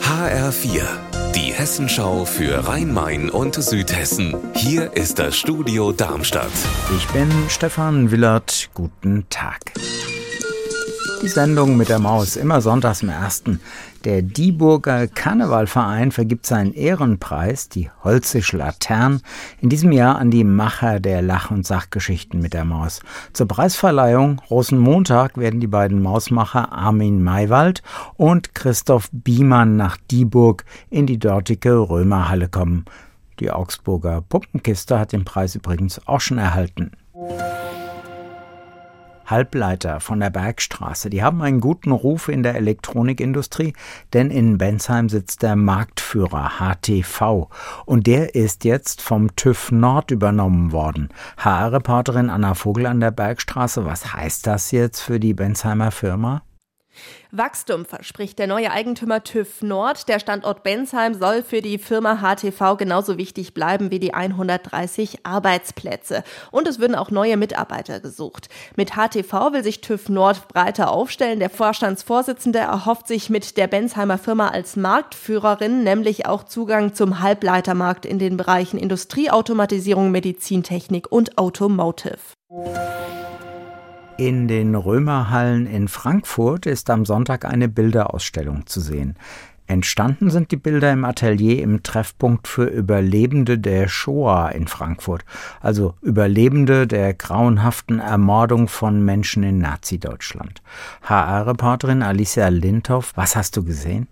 HR4, die Hessenschau für Rhein-Main und Südhessen. Hier ist das Studio Darmstadt. Ich bin Stefan Willert. Guten Tag. Die Sendung mit der Maus, immer sonntags im ersten. Der Dieburger Karnevalverein vergibt seinen Ehrenpreis, die Holzische Latern, in diesem Jahr an die Macher der Lach- und Sachgeschichten mit der Maus. Zur Preisverleihung Rosenmontag werden die beiden Mausmacher Armin Maywald und Christoph Biemann nach Dieburg in die dortige Römerhalle kommen. Die Augsburger Puppenkiste hat den Preis übrigens auch schon erhalten. Halbleiter von der Bergstraße. Die haben einen guten Ruf in der Elektronikindustrie, denn in Bensheim sitzt der Marktführer HTV und der ist jetzt vom TÜV Nord übernommen worden. HR-Reporterin Anna Vogel an der Bergstraße, was heißt das jetzt für die Bensheimer Firma? Wachstum verspricht der neue Eigentümer TÜV Nord. Der Standort Bensheim soll für die Firma HTV genauso wichtig bleiben wie die 130 Arbeitsplätze. Und es würden auch neue Mitarbeiter gesucht. Mit HTV will sich TÜV Nord breiter aufstellen. Der Vorstandsvorsitzende erhofft sich mit der Bensheimer Firma als Marktführerin nämlich auch Zugang zum Halbleitermarkt in den Bereichen Industrieautomatisierung, Medizintechnik und Automotive. In den Römerhallen in Frankfurt ist am Sonntag eine Bilderausstellung zu sehen. Entstanden sind die Bilder im Atelier im Treffpunkt für Überlebende der Shoah in Frankfurt, also Überlebende der grauenhaften Ermordung von Menschen in Nazi-Deutschland. HR-Reporterin Alicia Lindhoff, was hast du gesehen?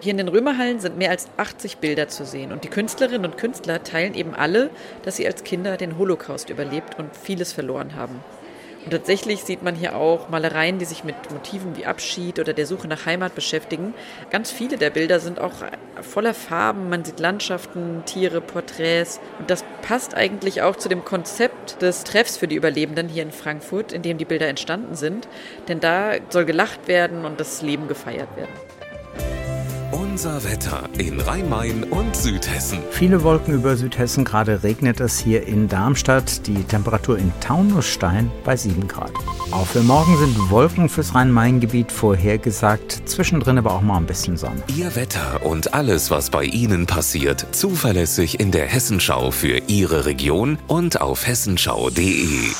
Hier in den Römerhallen sind mehr als 80 Bilder zu sehen und die Künstlerinnen und Künstler teilen eben alle, dass sie als Kinder den Holocaust überlebt und vieles verloren haben. Und tatsächlich sieht man hier auch Malereien, die sich mit Motiven wie Abschied oder der Suche nach Heimat beschäftigen. Ganz viele der Bilder sind auch voller Farben. Man sieht Landschaften, Tiere, Porträts. Und das passt eigentlich auch zu dem Konzept des Treffs für die Überlebenden hier in Frankfurt, in dem die Bilder entstanden sind. Denn da soll gelacht werden und das Leben gefeiert werden. Unser Wetter in Rhein-Main und Südhessen. Viele Wolken über Südhessen, gerade regnet es hier in Darmstadt. Die Temperatur in Taunusstein bei 7 Grad. Auch für morgen sind Wolken fürs Rhein-Main-Gebiet vorhergesagt, zwischendrin aber auch mal ein bisschen Sonne. Ihr Wetter und alles, was bei Ihnen passiert, zuverlässig in der Hessenschau für Ihre Region und auf hessenschau.de.